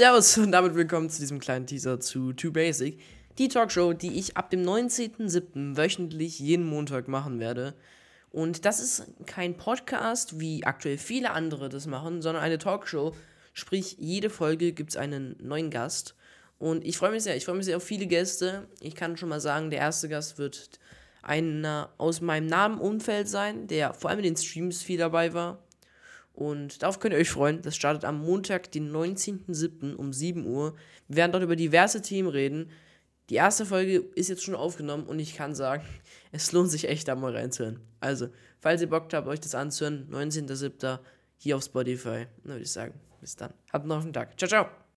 Servus und damit willkommen zu diesem kleinen Teaser zu Too Basic, die Talkshow, die ich ab dem 19.07. wöchentlich jeden Montag machen werde. Und das ist kein Podcast, wie aktuell viele andere das machen, sondern eine Talkshow. Sprich, jede Folge gibt es einen neuen Gast und ich freue mich sehr, ich freue mich sehr auf viele Gäste. Ich kann schon mal sagen, der erste Gast wird einer aus meinem nahen Umfeld sein, der vor allem in den Streams viel dabei war. Und darauf könnt ihr euch freuen. Das startet am Montag, den 19.07. um 7 Uhr. Wir werden dort über diverse Themen reden. Die erste Folge ist jetzt schon aufgenommen und ich kann sagen, es lohnt sich echt, da mal reinzuhören. Also, falls ihr Bock habt, euch das anzuhören, 19.07. hier auf Spotify, dann würde ich sagen, bis dann. Habt noch einen Tag. Ciao, ciao.